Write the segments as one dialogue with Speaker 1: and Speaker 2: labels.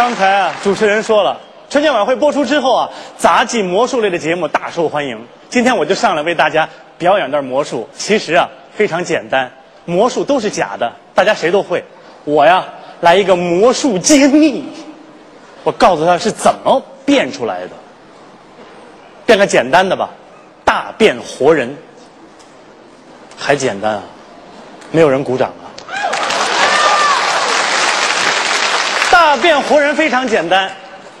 Speaker 1: 刚才啊，主持人说了，春节晚会播出之后啊，杂技魔术类的节目大受欢迎。今天我就上来为大家表演段魔术。其实啊，非常简单，魔术都是假的，大家谁都会。我呀，来一个魔术揭秘，我告诉他是怎么变出来的。变个简单的吧，大变活人，还简单啊，没有人鼓掌啊。大活人非常简单，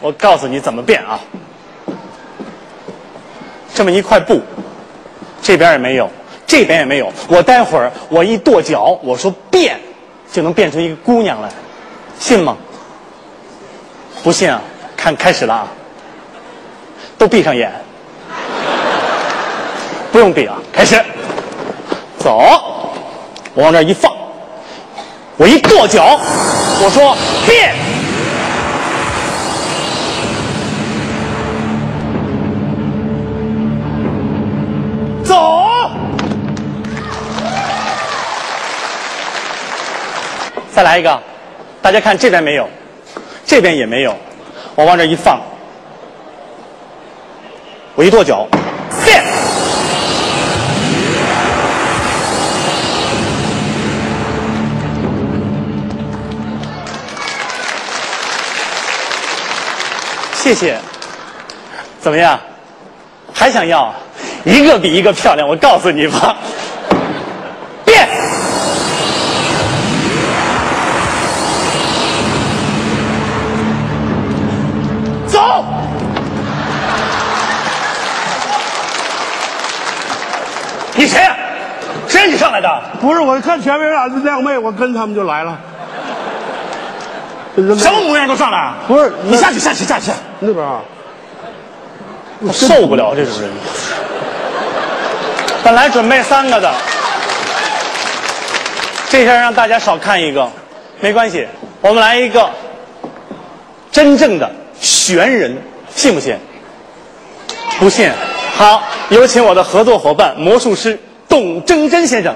Speaker 1: 我告诉你怎么变啊。这么一块布，这边也没有，这边也没有。我待会儿我一跺脚，我说变，就能变成一个姑娘来，信吗？不信啊？看开始了啊！都闭上眼，不用闭啊，开始，走，我往这一放，我一跺脚，我说变。再来一个，大家看这边没有，这边也没有，我往这一放，我一跺脚，变。谢谢，怎么样？还想要？一个比一个漂亮，我告诉你吧，来的？
Speaker 2: 不是，我看前面俩靓妹，我跟他们就来了。
Speaker 1: 什么模样都上来？
Speaker 2: 不是
Speaker 1: 你下去，下去，下去，
Speaker 2: 那边啊？
Speaker 1: 我受不了这种人。本来准备三个的，这下让大家少看一个，没关系，我们来一个真正的悬人，信不信？不信。好，有请我的合作伙伴魔术师董铮珍先生，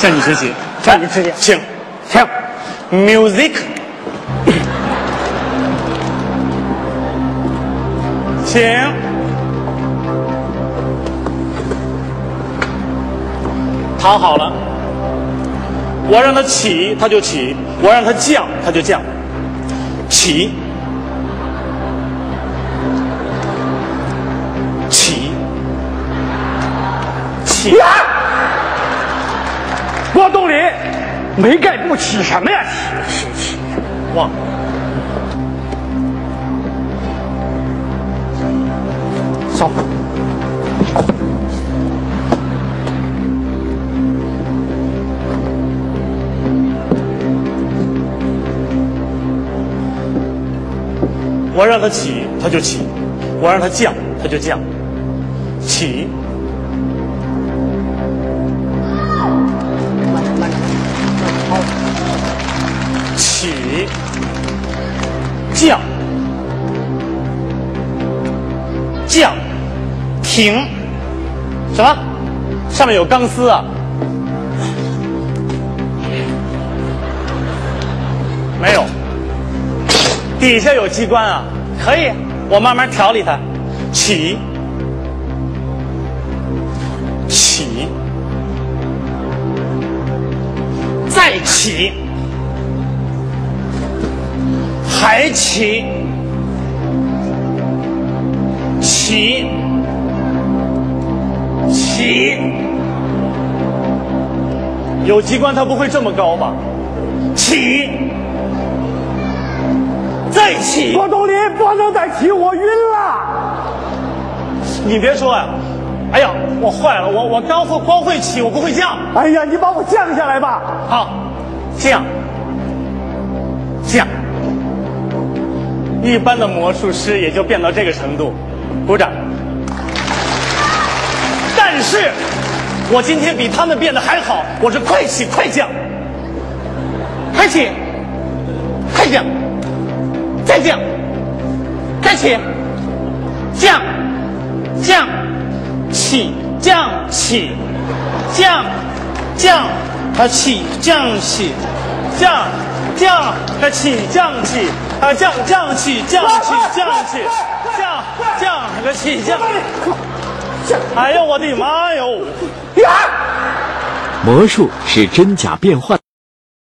Speaker 1: 向你学习，
Speaker 2: 向你学习
Speaker 1: 请。
Speaker 2: 请
Speaker 1: music。请。躺好了，我让它起，它就起；我让它降，它就降。起，起，起！
Speaker 2: 没盖不起什么呀？起起起！
Speaker 1: 忘了。
Speaker 2: 走。
Speaker 1: 我让他起，他就起；我让他降，他就降。起，降，停。什么？上面有钢丝啊？没有。底下有机关啊，可以，我慢慢调理它。起，起，再起，还起，起，起。有机关它不会这么高吧？起。再起，
Speaker 2: 郭冬临，不能再起，我晕了。
Speaker 1: 你别说呀、哎呀，我坏了，我我刚会光会起，我不会降。
Speaker 2: 哎呀，你把我降下来吧。
Speaker 1: 好，降，降。一般的魔术师也就变到这个程度，鼓掌。但是，我今天比他们变得还好，我是快起快降，快起，快降，再降，再起，降，降，起，降，起，降，降，啊起降起，降降啊起降起啊降降起降起降起起降。哎呦我的妈哟！
Speaker 3: 魔术是真假变换。